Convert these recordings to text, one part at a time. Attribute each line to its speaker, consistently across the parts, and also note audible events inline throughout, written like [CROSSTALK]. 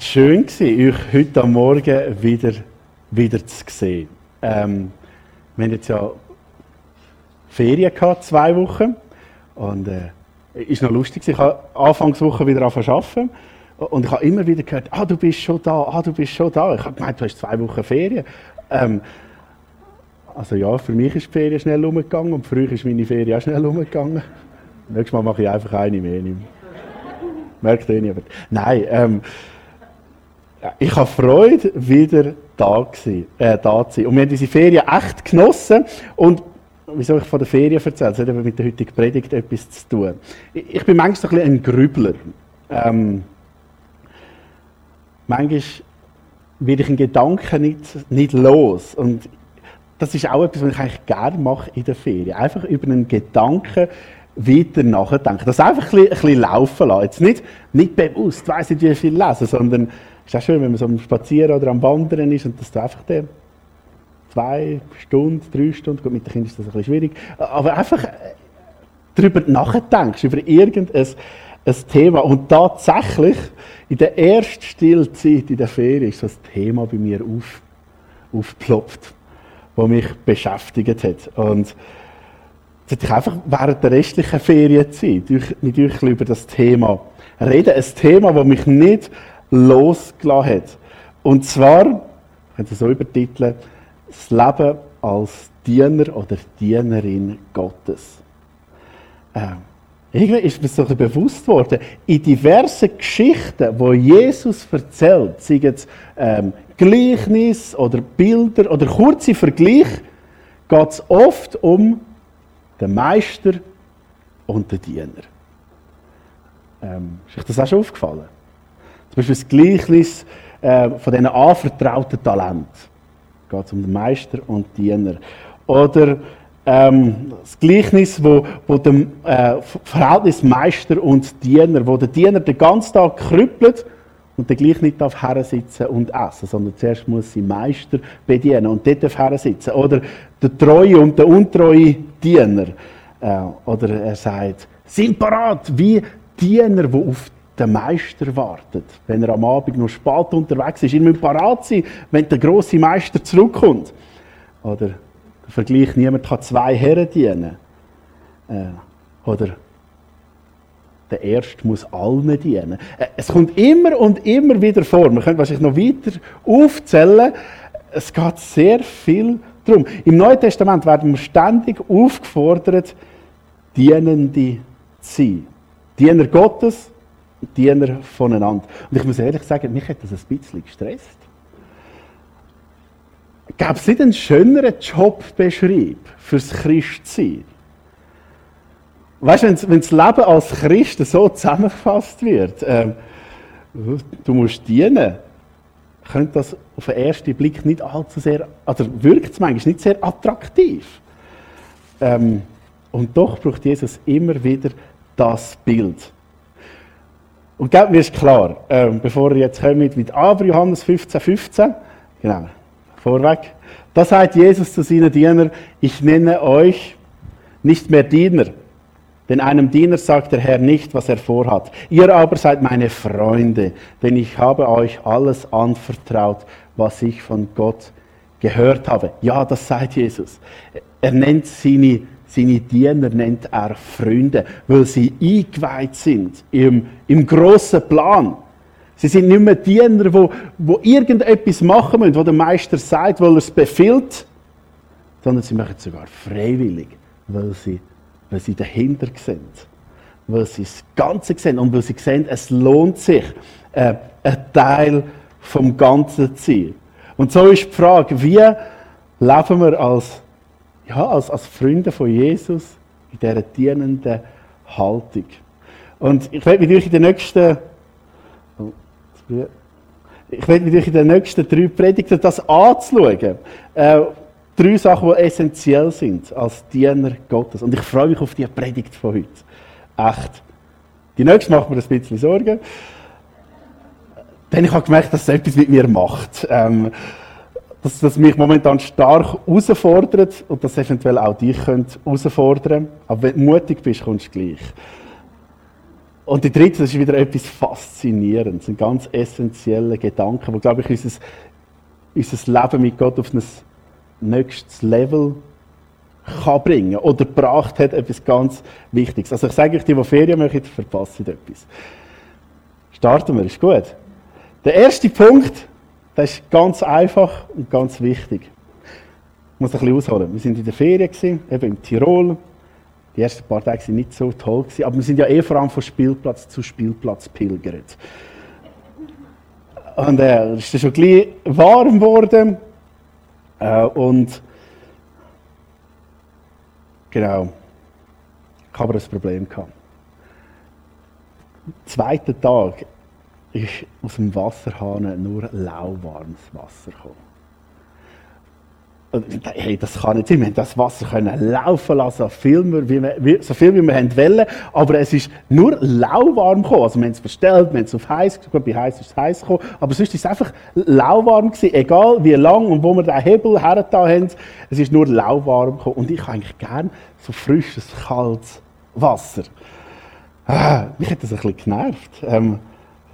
Speaker 1: schön, gewesen, euch heute Morgen wieder, wieder zu sehen. Ähm, wir haben jetzt ja Ferien gehabt, zwei Wochen. Und äh, ist noch lustig. Ich habe Anfangswoche wieder arbeiten. Und ich habe immer wieder gehört, ah, du bist schon da, ah, du bist schon da. Ich habe gemeint, du hast zwei Wochen Ferien. Ähm, also ja, für mich ist die Ferien schnell umgegangen und für euch ist meine Ferien auch schnell umgegangen. Nächstes Mal mache ich einfach eine mehr. Merkt ihr niemand. Nein, ähm, ich habe Freude, wieder da, gewesen, äh, da zu sein. Und wir haben diese Ferien echt genossen. Und wieso ich von der Ferien erzähle, das hat eben mit der heutigen Predigt etwas zu tun. Ich, bin manchmal ein bisschen ein Grübler. Ähm, manchmal werde ich einen Gedanken nicht, nicht los. Und das ist auch etwas, was ich eigentlich gerne mache in der Ferien. Einfach über einen Gedanken weiter nachdenken. Das einfach ein bisschen, ein bisschen laufen lassen. Jetzt nicht, nicht bewusst, weiss nicht, wie viel lesen, sondern ist auch schön, wenn man so am Spazieren oder am Wandern ist und dass du einfach der zwei Stunden, drei Stunden, gut, mit den Kindern ist das ein bisschen schwierig, aber einfach äh, darüber nachdenkst, über irgendein ein Thema. Und tatsächlich, in der ersten Stillzeit in der Ferien ist das Thema bei mir auf, aufgeploppt, das mich beschäftigt hat. Und jetzt ich einfach während der restlichen Ferienzeit mit euch über das Thema reden. Ein Thema, das mich nicht losgelassen hat. Und zwar, ich es so übertiteln, das Leben als Diener oder Dienerin Gottes. Ähm, irgendwie ist mir so bewusst worden, in diversen Geschichten, wo Jesus erzählt, seien es ähm, Gleichnis oder Bilder oder kurze Vergleiche, geht es oft um den Meister und den Diener. Ähm, ist euch das auch schon aufgefallen? Zum Beispiel das Gleichnis äh, von diesen anvertrauten Talenten. Geht es um den Meister und den Diener. Oder ähm, das Gleichnis, wo, wo dem äh, Verhältnis Meister und Diener, wo der Diener den ganzen Tag krüppelt und dann gleich nicht darf sitzen und essen, sondern zuerst muss sie Meister bedienen und dort darf sitzen. Oder der treue und der untreue Diener. Äh, oder er sagt, sind parat wie Diener, die auf den Meister wartet. Wenn er am Abend noch spät unterwegs ist, ihr müsst parat sein, wenn der große Meister zurückkommt. Oder der Vergleich, niemand kann zwei Herren dienen. Äh, oder der Erste muss allen dienen. Äh, es kommt immer und immer wieder vor. Wir können wahrscheinlich noch weiter aufzählen. Es geht sehr viel darum. Im Neuen Testament werden wir ständig aufgefordert, Dienende zu sein. Diener Gottes, Diener voneinander. Und ich muss ehrlich sagen, mich hat das ein bisschen gestresst. Gäbe es nicht einen schöneren Jobbeschrieb fürs Christsein? Weißt du, wenn das Leben als Christ so zusammengefasst wird, ähm, du musst dienen, könnte das auf den ersten Blick nicht allzu sehr, also wirkt es manchmal nicht sehr attraktiv. Ähm, und doch braucht Jesus immer wieder das Bild. Und glaub mir ist klar, ähm, bevor ihr jetzt kommt mit Aber Johannes 15, 15, genau, vorweg, da sagt Jesus zu seinen Dienern, ich nenne euch nicht mehr Diener, denn einem Diener sagt der Herr nicht, was er vorhat. Ihr aber seid meine Freunde, denn ich habe euch alles anvertraut, was ich von Gott gehört habe. Ja, das sagt Jesus. Er nennt seine seine Diener nennt er Freunde, weil sie eingeweiht sind im, im grossen Plan. Sie sind nicht mehr Diener, wo, wo irgendetwas machen müssen, wo der Meister sagt, weil er es befiehlt, sondern sie machen es sogar freiwillig, weil sie, weil sie dahinter sind, weil sie das Ganze sehen und weil sie sehen, es lohnt sich, äh, ein Teil vom Ganzen zu sein. Und so ist die Frage, wie leben wir als ja, als, als Freunde von Jesus in dieser dienenden Haltung. Und ich werde mit euch in den nächsten, oh, ich werde mit euch in den nächsten drei Predigten das anzuschauen. Äh, drei Sachen, die essentiell sind als Diener Gottes. Und ich freue mich auf die Predigt von heute. Echt. Die nächste macht mir ein bisschen Sorgen. Denn ich habe gemerkt, dass es etwas mit mir macht. Ähm, dass das mich momentan stark herausfordert und das eventuell auch dich könnte herausfordern. Aber wenn du mutig bist, kommst du gleich. Und die dritte, das ist wieder etwas Faszinierendes, ein ganz essentieller Gedanke, wo, glaube ich, unser, unser Leben mit Gott auf ein nächstes Level kann bringen oder gebracht hat, etwas ganz Wichtiges. Also ich sage euch, die, die Ferien machen, verpassen etwas. Starten wir, ist gut. Der erste Punkt, der ist ganz einfach und ganz wichtig. Ich muss ein bisschen ausholen. Wir sind in der Ferien, gewesen, eben in Tirol. Die ersten paar Tage waren nicht so toll, gewesen, aber wir sind ja eh vor allem von Spielplatz zu Spielplatz pilgert. Und äh, es ist schon gleich warm geworden. Äh, und genau, ich habe aber ein Problem gehabt. Am Tag ist aus dem Wasserhahn nur lauwarmes Wasser gekommen. Hey, das kann nicht sein. Wir haben das Wasser können laufen lassen, so viel, wie wir, so viel wie wir wollen. Aber es ist nur lauwarm gekommen. Also wir haben es bestellt, wir haben es auf heiß, gut, bei heiß ist es heiß gekommen. Aber sonst ist es einfach lauwarm gewesen. Egal wie lang und wo wir den Hebel hergetan haben, es ist nur lauwarm gekommen. Und ich habe eigentlich gerne so frisches, kaltes Wasser. Ah, mich hat das ein bisschen genervt. Ähm,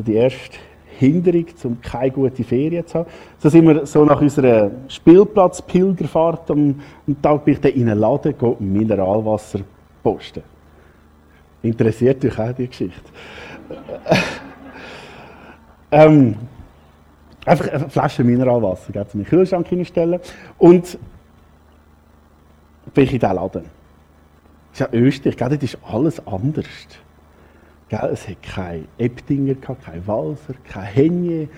Speaker 1: die erste Hinderung, um keine gute Ferien zu haben. So sind wir so nach unserer Spielplatz-Pilgerfahrt am, am Tag bin ich dann in einen Laden Mineralwasser posten. Interessiert euch auch die Geschichte? ähm, einfach eine Flasche Mineralwasser in den Kühlschrank hinstellen und bin ich in diesen Laden. Das ist ja Österreich, dort ist alles anders. Gell? Es hat kein Ebdinger, kein Walser, kein Henje.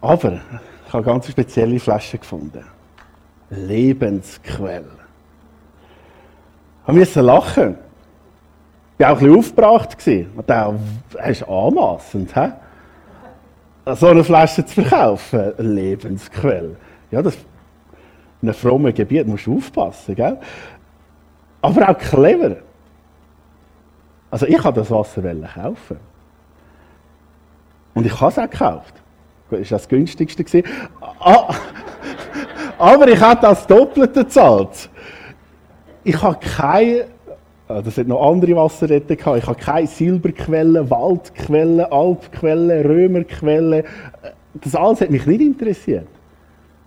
Speaker 1: Aber ich habe ganz spezielle Flasche gefunden. Lebensquelle. Ich musste lachen. Ich war auch bisschen aufgebracht. Und dachte, das ist anmassend, he? so eine Flasche zu verkaufen. Lebensquelle. Ja, das in einem frommen Gebiet musst du aufpassen. Gell? Aber auch clever. Also ich habe das Wasser kaufen. Und ich habe es auch gekauft. Das war das günstigste. Ah, aber ich habe das Doppelte gezahlt. Ich habe keine, ah, das hat noch andere Wasserretten gehabt, ich habe keine Silberquellen, Waldquellen, Alpquellen, Römerquellen. Das alles hat mich nicht interessiert.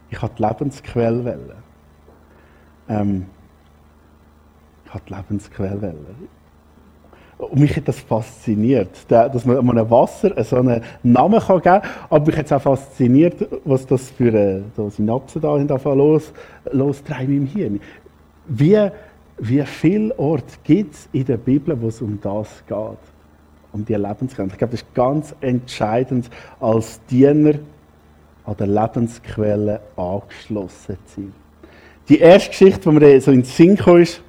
Speaker 1: Ich habe die Lebensquelle. Ähm, ich habe die Lebensquelle. Und mich hat das fasziniert, dass man einem Wasser so einen Namen geben kann. Aber mich hat es auch fasziniert, was das für eine Synapsen da los, lostreiben im Hirn. Wie, wie viele Orte gibt es in der Bibel, wo es um das geht? Um die Lebensquelle. Ich glaube, das ist ganz entscheidend, als Diener an der Lebensquelle angeschlossen zu sein. Die erste Geschichte, die mir so in den Sinn kam, ist,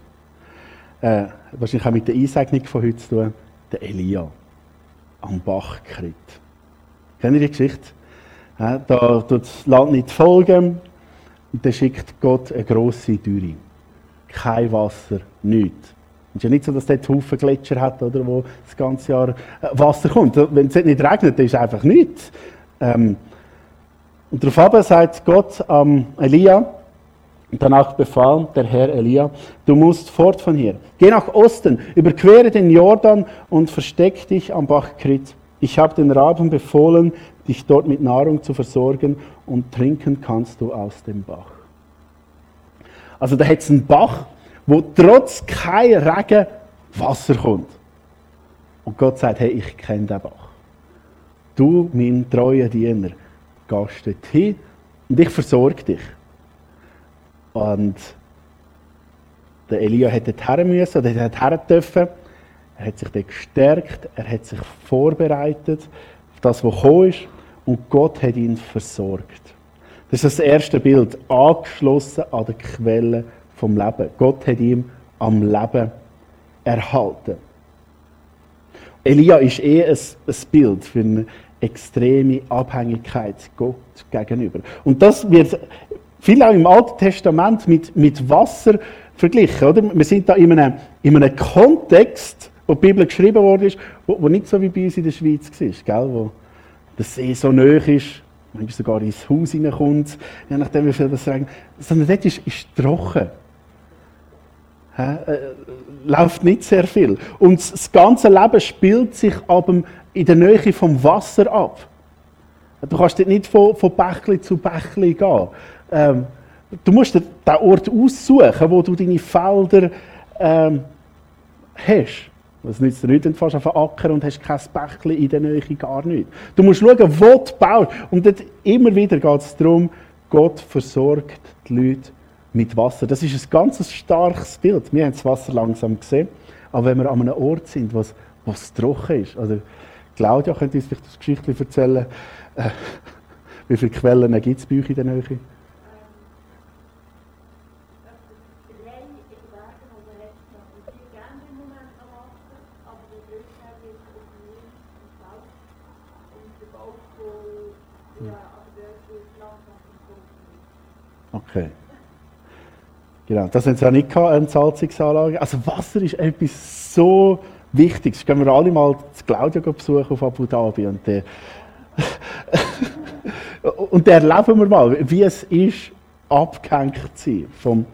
Speaker 1: äh, wahrscheinlich auch mit der Einsegnung von heute zu tun, der Elia am Bachkrit. Kennt ihr die Geschichte? Da tut das Land nicht folgen und dann schickt Gott eine grosse Dürre. Kein Wasser, nichts. Es ist ja nicht so, dass dort Haufen Gletscher hat, oder, wo das ganze Jahr äh, Wasser kommt. Wenn es nicht regnet, dann ist einfach nichts. Ähm, und daraufhin sagt Gott am Elia, Danach befahl der Herr Elia, du musst fort von hier. Geh nach Osten, überquere den Jordan und versteck dich am Bach Krit. Ich habe den Raben befohlen, dich dort mit Nahrung zu versorgen und trinken kannst du aus dem Bach. Also da hat es einen Bach, wo trotz kein Regen Wasser kommt. Und Gott sagt, hey, ich kenne den Bach. Du, mein treuer Diener, gehst dort hin und ich versorge dich. Und der Elia hätte dorthin müssen, oder hätte her dürfen. Er hat sich dann gestärkt, er hat sich vorbereitet auf das, was gekommen ist. Und Gott hat ihn versorgt. Das ist das erste Bild, angeschlossen an der Quelle vom Leben. Gott hat ihm am Leben erhalten. Elia ist eh ein, ein Bild für eine extreme Abhängigkeit Gott gegenüber. Und das wird viel auch im Alten Testament mit, mit Wasser verglichen. Oder? Wir sind da in einem, in einem Kontext, wo die Bibel geschrieben worden ist, wo, wo nicht so wie bei uns in der Schweiz war, gell? wo der See so nöch ist, manchmal sogar ins Haus hineinkommt, je nachdem wie viel das regnet. Sondern dort ist, ist trocken. Äh, läuft nicht sehr viel. Und das ganze Leben spielt sich aber in der Nähe vom Wasser ab. Du kannst nicht von, von Bächli zu Bächli gehen. Ähm, du musst den Ort aussuchen, wo du deine Felder ähm, hast. Das nützt dir nicht, wenn du fast auf einen Acker und hast kein Bächli in der Nähe, gar nicht. Du musst schauen, wo du baust. Und dort immer wieder geht es darum, Gott versorgt die Leute mit Wasser. Das ist ein ganz starkes Bild. Wir haben das Wasser langsam gesehen. Aber wenn wir an einem Ort sind, wo es trocken ist, also Claudia könnte uns vielleicht das Geschichte erzählen, äh, wie viele Quellen gibt es bei euch in der Nähe? Okay. Genau, das haben sie auch nicht gehabt, eine Salzungsanlage. Also Wasser ist etwas so Wichtiges. Gehen wir alle mal zu Claudia besuchen auf Abu Dhabi und der und der erleben wir mal, wie es ist, abgehängt zu sein vom,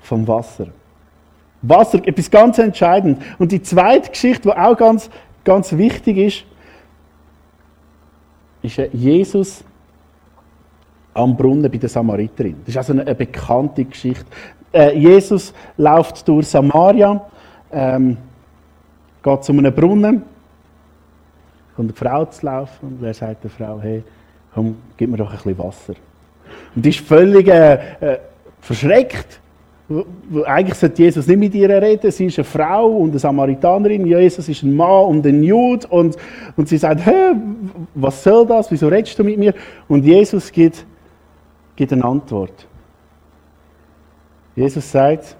Speaker 1: vom Wasser. Wasser, etwas ganz entscheidend. Und die zweite Geschichte, die auch ganz, ganz wichtig ist, ist Jesus am Brunnen bei der Samariterin. Das ist also eine, eine bekannte Geschichte. Äh, Jesus läuft durch Samaria, ähm, geht zu einem Brunnen, kommt eine Frau zu laufen und wer sagt der Frau, hey, komm, gib mir doch ein bisschen Wasser. Und die ist völlig äh, äh, verschreckt. Eigentlich sollte Jesus nicht mit ihr reden. Sie ist eine Frau und eine Samaritanerin. Jesus ist ein Mann und ein Jude. Und, und sie sagt, Hä, was soll das? Wieso redest du mit mir? Und Jesus gibt gibt eine Antwort. Jesus sagt,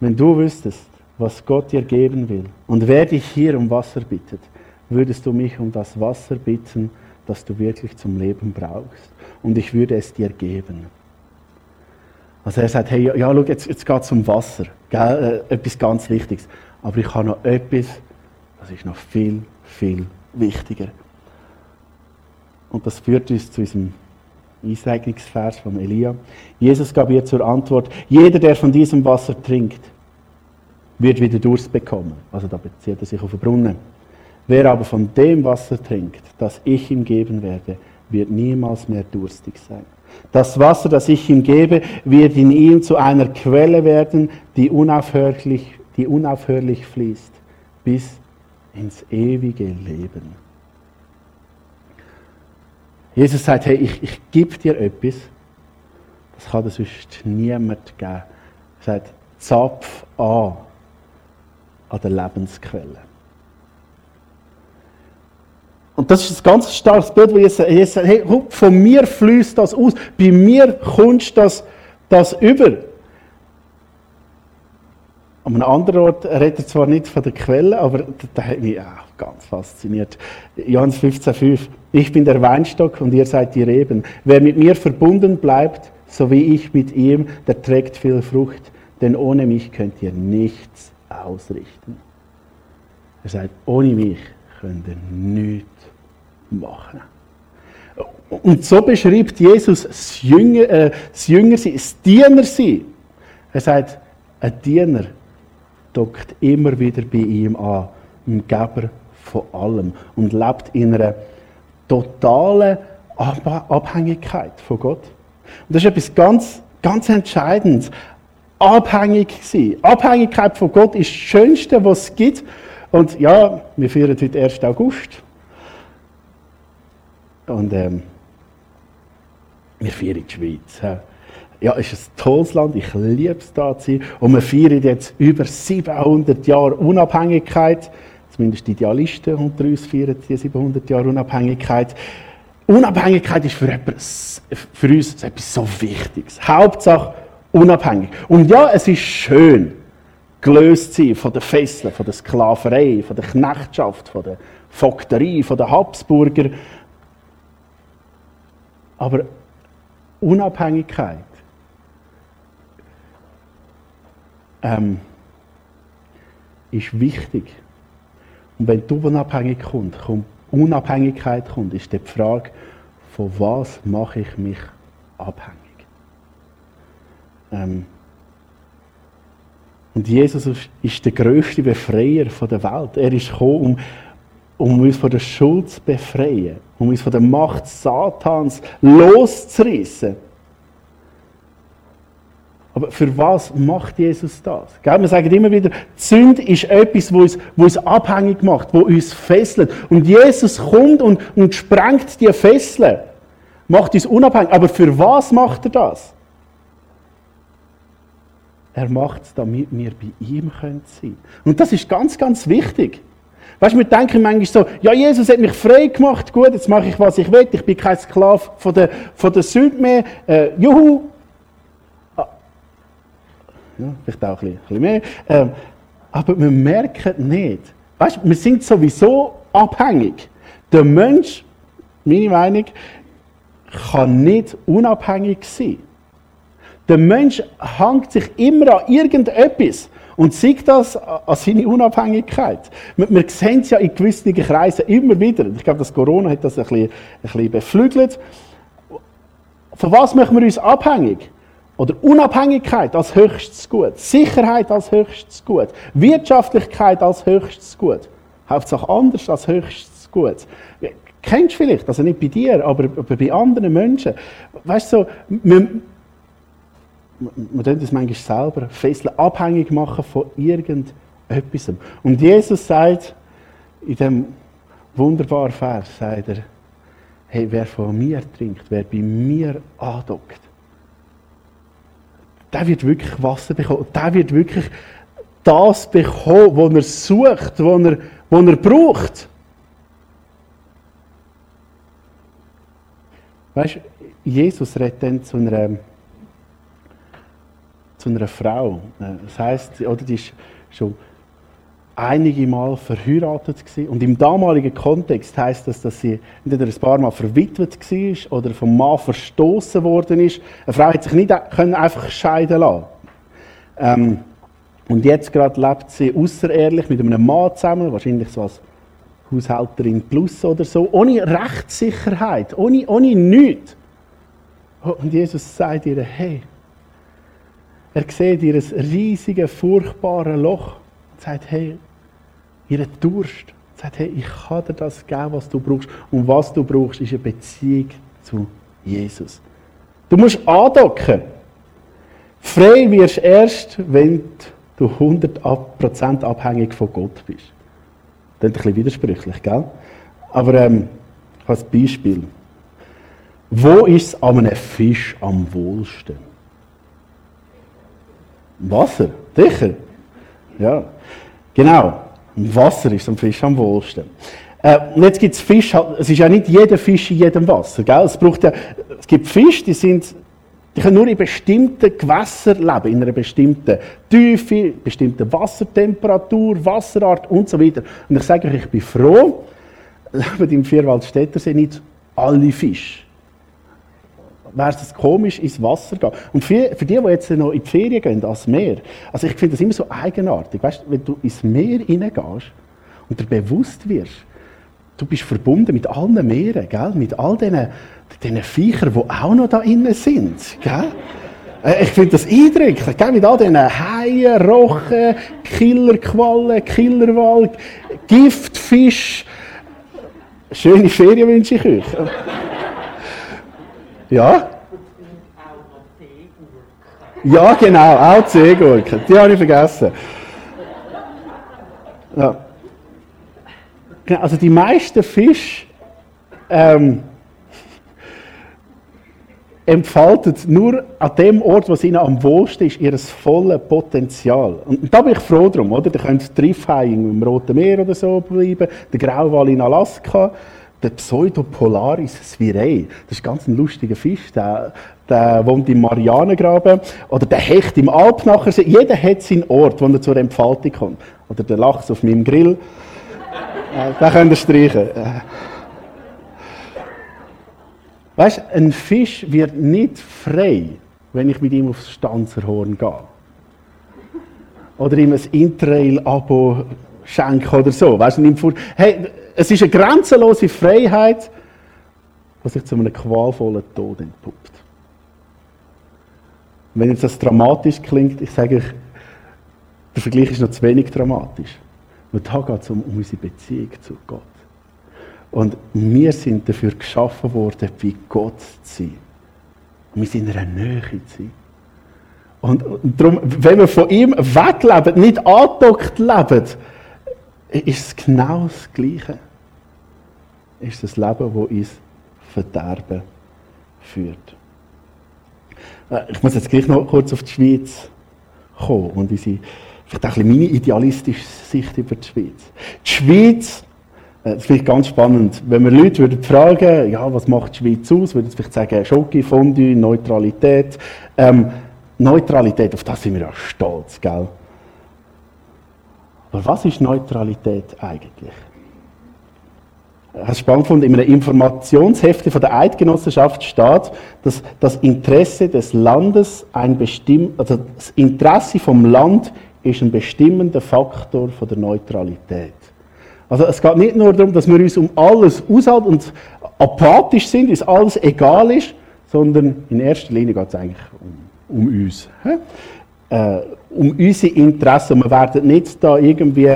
Speaker 1: wenn du wüsstest, was Gott dir geben will und wer dich hier um Wasser bittet, würdest du mich um das Wasser bitten, das du wirklich zum Leben brauchst. Und ich würde es dir geben. Also er sagt, hey, ja, schau, jetzt, jetzt geht es um Wasser. Gell? Äh, etwas ganz Wichtiges. Aber ich habe noch etwas, das ist noch viel, viel wichtiger. Und das führt uns zu unserem Einsegnungsvers von Elia. Jesus gab ihr zur Antwort, jeder, der von diesem Wasser trinkt, wird wieder Durst bekommen. Also da bezieht er sich auf den Brunnen. Wer aber von dem Wasser trinkt, das ich ihm geben werde, wird niemals mehr durstig sein. Das Wasser, das ich ihm gebe, wird in ihm zu einer Quelle werden, die unaufhörlich, die unaufhörlich fließt, bis ins ewige Leben. Jesus sagt, hey, ich, ich gebe dir etwas, das kann dir sonst niemand geben. Er sagt, zapf an an der Lebensquelle. Und das ist ein ganz starkes Bild, wo Jesus sagt, hey, von mir fließt das aus, bei mir kommst das, das über. An einem anderen Ort redet er zwar nicht von der Quelle, aber da hat mich auch ganz fasziniert. Johannes 15,5 Ich bin der Weinstock und ihr seid die Reben. Wer mit mir verbunden bleibt, so wie ich mit ihm, der trägt viel Frucht, denn ohne mich könnt ihr nichts ausrichten. Er sagt, ohne mich könnt ihr nichts machen. Und so beschreibt Jesus das Jünger, äh, das Jünger sein, das Diener sein. Er sagt, ein Diener dockt immer wieder bei ihm an, ein Geber von allem und lebt in einer totalen Abhängigkeit von Gott. Und das ist etwas ganz, ganz Entscheidendes. Abhängig sein. Abhängigkeit von Gott ist das Schönste, was es gibt. Und ja, wir feiern heute 1. August. Und ähm, wir feiern die Schweiz ja, ist ein tolles Land, ich liebe es da zu sein. Und wir feiern jetzt über 700 Jahre Unabhängigkeit. Zumindest die Idealisten unter uns feiern die 700 Jahre Unabhängigkeit. Unabhängigkeit ist für, etwas, für uns etwas so Wichtiges. Hauptsache unabhängig. Und ja, es ist schön, gelöst zu sein von der Fesseln, von der Sklaverei, von der Knechtschaft, von der Vogterie, von der Habsburger. Aber Unabhängigkeit ähm, ist wichtig. Und wenn die Unabhängigkeit kommt, kommt, Unabhängigkeit kommt, ist die Frage, von was mache ich mich abhängig? Ähm, Und Jesus ist der größte Befreier der Welt. Er ist gekommen, um, um uns von der Schuld zu befreien, um uns von der Macht Satans loszureißen. Aber für was macht Jesus das? Gell? Wir sagen immer wieder, Sünde ist etwas, wo uns, uns abhängig macht, wo uns fesselt. Und Jesus kommt und, und sprengt die Fesseln, macht uns unabhängig. Aber für was macht er das? Er macht es, damit wir bei ihm sein können. Und das ist ganz, ganz wichtig. Weißt du, wir denken manchmal so, ja, Jesus hat mich frei gemacht, gut, jetzt mache ich, was ich will, ich bin kein Sklave von der, von der Sünde mehr, äh, juhu. Ah. Ja, vielleicht auch ein bisschen, mehr. Ähm, aber wir merken nicht. Weißt du, wir sind sowieso abhängig. Der Mensch, meine Meinung, kann nicht unabhängig sein. Der Mensch hängt sich immer an irgendetwas und sieht das an seine Unabhängigkeit. Wir, wir sehen es ja in gewissen Kreisen immer wieder. Ich glaube, das Corona hat das ein bisschen, ein bisschen beflügelt. Von was machen wir uns abhängig? Oder Unabhängigkeit als höchstes Gut, Sicherheit als höchstes Gut, Wirtschaftlichkeit als höchstes Gut, Hauptsache anders als höchstes Gut. Kennst du vielleicht, also nicht bei dir, aber bei anderen Menschen. Weißt du, so, man tut das manchmal selber, Fesseln abhängig machen von irgendetwas. Und Jesus sagt in dem wunderbaren Vers, sagt er, hey, wer von mir trinkt, wer bei mir andockt, der wird wirklich Wasser bekommen. Der wird wirklich das bekommen, was er sucht, was er, was er braucht. Weißt du, Jesus redet dann zu einer zu einer Frau. Äh, das heißt, oder die ist schon einige Mal verheiratet gewesen. und im damaligen Kontext heißt das, dass sie entweder ein paar Mal verwitwet war oder vom Mann verstoßen worden ist. Eine Frau hat sich nicht einfach scheiden lassen. Ähm, und jetzt gerade lebt sie außerehrlich mit einem Mann zusammen, wahrscheinlich so als Haushälterin plus oder so, ohne Rechtssicherheit, ohne, ohne nichts. Und Jesus sagt ihr, hey, er sieht ihr riesiges, furchtbares Loch und sagt, hey, ihren Durst. Er sagt, hey, ich kann dir das geben, was du brauchst. Und was du brauchst, ist eine Beziehung zu Jesus. Du musst andocken. Frei wirst du erst, wenn du 100% abhängig von Gott bist. Das ist ein bisschen widersprüchlich, gell? Aber ähm, ein Beispiel. Wo ist es an einem Fisch am wohlsten? Wasser, sicher. Ja, genau. Wasser ist am Fisch am wohlsten. Äh, und jetzt gibt es Fisch, es ist ja nicht jeder Fisch in jedem Wasser. Gell? Es, braucht ja, es gibt Fische, die, sind, die können nur in bestimmten Gewässern leben, in einer bestimmten Tiefe, bestimmten Wassertemperatur, Wasserart und so weiter. Und ich sage euch, ich bin froh, [LAUGHS] leben im Vierwaldstättersee nicht alle Fische wäre es komisch, ins Wasser gehen. Und für, für die, die jetzt noch in die Ferien gehen, ans Meer, also ich finde das immer so eigenartig. Weißt, wenn du ins Meer hineingehst und dir bewusst wirst, du bist verbunden mit allen Meeren, gell? mit all diesen, Viechern, die auch noch da innen sind. Gell? Äh, ich finde das eindrücklich, gell? mit all diesen Haien, Rochen, Killerquallen, Killerwald, Giftfisch. Schöne Ferien wünsche ich euch. Ja? Ja, genau, auch Seegurken. Die habe ich vergessen. Ja. Genau, also die meisten Fische ähm, entfalten nur an dem Ort, wo ihnen am wohlsten ist, ihr volles Potenzial. Und da bin ich froh drum, oder? Da könnt Triffhai im Roten Meer oder so bleiben, der Grauwal in Alaska der Pseudopolaris spirei. Das ist ganz ein lustiger Fisch, der, der wohnt im Marianengraben. Oder der Hecht im Alpnachersee. Jeder hat seinen Ort, wo er zur Entfaltung kommt. Oder der Lachs auf meinem Grill. äh, den könnt ihr streichen. Äh. Weißt du, ein Fisch wird nicht frei, wenn ich mit ihm aufs Stanzerhorn gehe. Oder ihm ein Interrail-Abo schenke oder so. Weißt du, hey, es ist eine grenzenlose Freiheit, die sich zu einem qualvollen Tod entpuppt. wenn jetzt das dramatisch klingt, ich sage euch, der Vergleich ist noch zu wenig dramatisch. Und da geht es um, unsere Beziehung zu Gott. Und wir sind dafür geschaffen worden, bei Gott zu sein. Und wir sind in einer Nähe zu sein. Und, und darum, wenn wir von ihm wegleben, nicht angedockt leben, ist es genau das Gleiche. Ist das Leben, das uns Verderben führt. Äh, ich muss jetzt gleich noch kurz auf die Schweiz kommen und unsere, vielleicht auch ein meine idealistische Sicht über die Schweiz. Die Schweiz, äh, das finde ich ganz spannend, wenn wir Leute würden fragen, ja, was macht die Schweiz aus, würden sie vielleicht sagen, Schoki, Fondue, Neutralität. Ähm, Neutralität, auf das sind wir ja stolz, gell? Aber was ist Neutralität eigentlich? Es spannend gefunden, in einem Informationshefte von der Eidgenossenschaft steht, dass das Interesse des Landes ein bestimm also das Interesse vom Land ist ein bestimmender Faktor von der Neutralität. Also es geht nicht nur darum, dass wir uns um alles aushalten und apathisch sind, uns alles egal ist, sondern in erster Linie geht es eigentlich um, um uns. Äh, um unsere Interessen. Wir werden nicht da irgendwie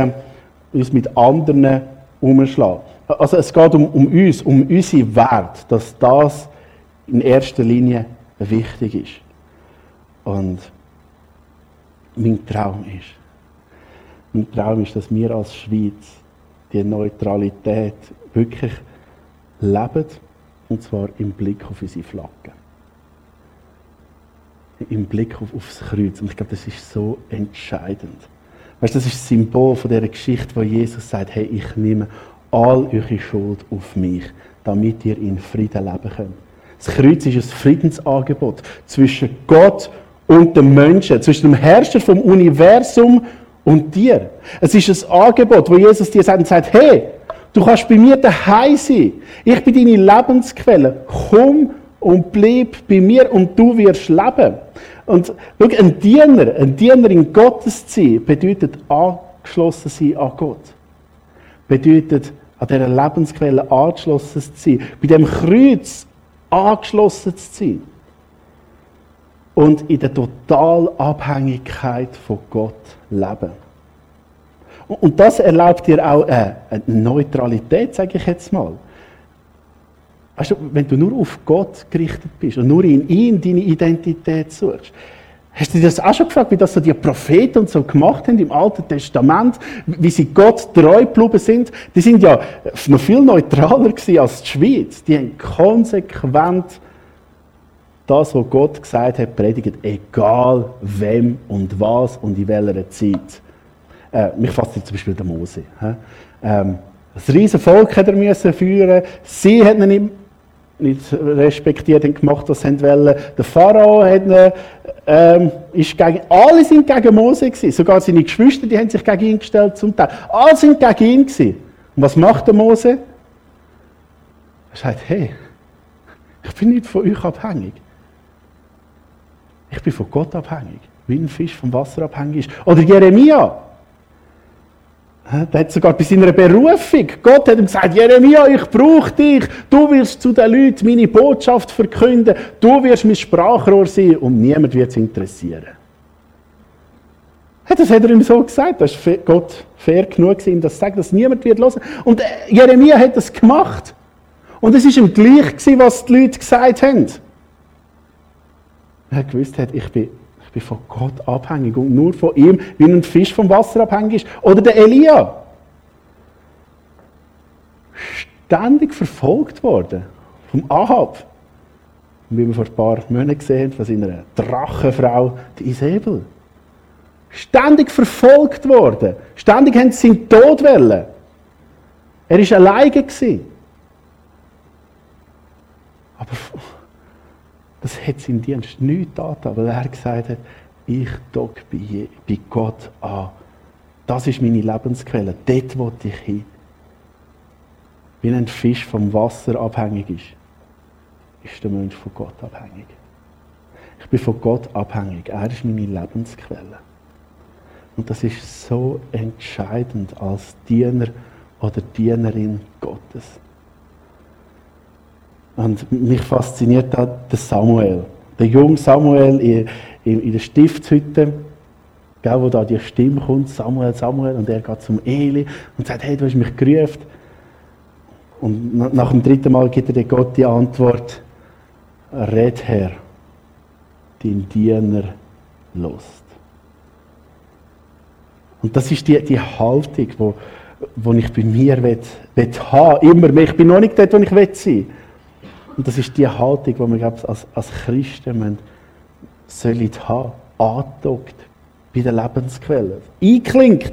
Speaker 1: uns mit anderen umschlagen. Also es geht um, um uns, um unsere Wert, dass das in erster Linie wichtig ist. Und mein Traum ist, mein Traum ist, dass wir als Schweiz die Neutralität wirklich leben, und zwar im Blick auf unsere Flagge. Im Blick auf, aufs Kreuz. Und ich glaube, das ist so entscheidend. Weißt, das ist das Symbol von der Geschichte, wo Jesus sagt, hey, ich nehme all eure Schuld auf mich, damit ihr in Frieden leben könnt. Das Kreuz ist ein Friedensangebot zwischen Gott und dem Menschen, zwischen dem Herrscher vom Universum und dir. Es ist ein Angebot, wo Jesus dir sagt, sagt hey, du kannst bei mir daheim sein. Ich bin deine Lebensquelle. Komm und bleib bei mir und du wirst leben. Und schau, ein Diener, ein Diener in Gottes sein, bedeutet angeschlossen sein an Gott. Bedeutet an dieser Lebensquelle angeschlossen zu sein. Bei dem Kreuz angeschlossen zu sein. Und in der Totalabhängigkeit von Gott leben. Und das erlaubt dir auch eine Neutralität, sage ich jetzt mal. Weißt du, wenn du nur auf Gott gerichtet bist und nur in ihm deine Identität suchst, Hast du dir das auch schon gefragt, wie das so die Propheten und so gemacht haben im Alten Testament, wie sie Gott treu geblieben sind? Die sind ja noch viel neutraler gewesen als die Schweiz. Die haben konsequent das, was Gott gesagt hat, predigt, egal wem und was und in welcher Zeit. Äh, mich fasst zum Beispiel der Mose. Ähm, das riesige Volk hat er führen. Sie hat ihn nicht respektiert und gemacht, was sie wollen. Der Pharao hat ihn, ähm, ist gegen, alle sind gegen Mose gewesen. Sogar seine Geschwister, die haben sich gegen ihn gestellt zum Teil. Alle sind gegen ihn gewesen. Und was macht der Mose? Er sagt, hey, ich bin nicht von euch abhängig. Ich bin von Gott abhängig. Wie ein Fisch vom Wasser abhängig ist. Oder Jeremia. Der hat sogar bei seiner Berufung, Gott hat ihm gesagt, Jeremia, ich brauche dich, du wirst zu den Leuten meine Botschaft verkünden, du wirst mein Sprachrohr sein und niemand wird es interessieren. Das hat er ihm so gesagt, das war Gott fair genug, ihm das zu sagen, dass niemand wird hören. Und äh, Jeremia hat das gemacht. Und es war ihm gleich, was die Leute gesagt haben. Er gewusst ich bin ich bin von Gott abhängig und nur von ihm, wie ein Fisch vom Wasser abhängig ist. Oder der Elia. Ständig verfolgt worden vom Ahab. Und wie wir vor ein paar Monaten gesehen haben, von seiner Drachenfrau, die Isabel. Ständig verfolgt worden. Ständig haben sie seinen Tod wollen. Er war alleine. Aber das hat sein Dienst nicht getan, weil er gesagt hat, ich dock bei, bei Gott an. Das ist meine Lebensquelle. Dort will ich hin. Wie ein Fisch vom Wasser abhängig ist, ist der Mensch von Gott abhängig. Ich bin von Gott abhängig. Er ist meine Lebensquelle. Und das ist so entscheidend als Diener oder Dienerin Gottes. Und mich fasziniert da der Samuel. Der junge Samuel in, in, der Stiftshütte. Gell, wo da die Stimme kommt, Samuel, Samuel, und er geht zum Eli und sagt, hey, du hast mich gerufen. Und nach dem dritten Mal gibt er dir Gott die Antwort, red Herr, dein Diener lost. Und das ist die, die Haltung, wo, wo ich bei mir will, will haben, immer mehr. Ich bin noch nicht dort, wo ich will sein. Und das ist die Haltung, die wir als, als Christen müssen, sollen haben, bei der Lebensquelle. Einklingt.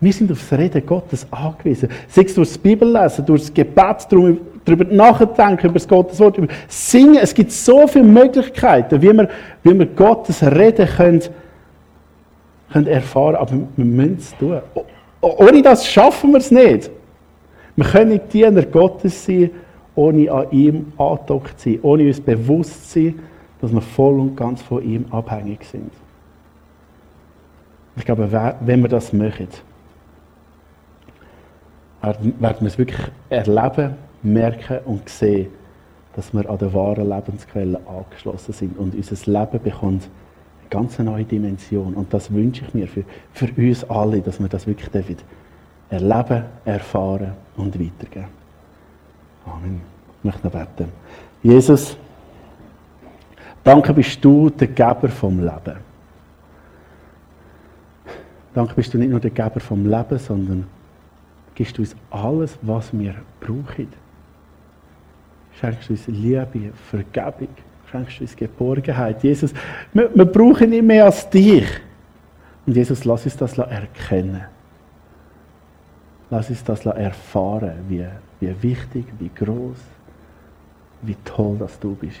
Speaker 1: Wir sind auf das Reden Gottes angewiesen. Sei es durch das Bibellesen, durch das Gebet, darüber nachdenken, über das Gottes Wort, über Singen. Es gibt so viele Möglichkeiten, wie wir, wie wir Gottes Reden können, können erfahren aber wir müssen es tun. Ohne das schaffen wir es nicht. Wir können nicht Diener Gottes sein, ohne an ihm angedockt zu sein, ohne uns bewusst zu sein, dass wir voll und ganz von ihm abhängig sind. Ich glaube, wenn wir das möchten, werden wir es wirklich erleben, merken und sehen, dass wir an der wahren Lebensquelle angeschlossen sind und unser Leben bekommt eine ganz neue Dimension. Und das wünsche ich mir für, für uns alle, dass wir das wirklich erleben, erfahren und weitergeben. Amen. Ich möchte noch beten. Jesus, danke bist du der Geber vom Leben. Danke bist du nicht nur der Geber vom Leben, sondern gibst du uns alles, was wir brauchen. Schenkst du uns Liebe, Vergebung, schenkst du uns Geborgenheit. Jesus, wir, wir brauchen nicht mehr als dich. Und Jesus, lass uns das erkennen. Lass uns das erfahren, wie, wie wichtig, wie groß, wie toll, dass du bist.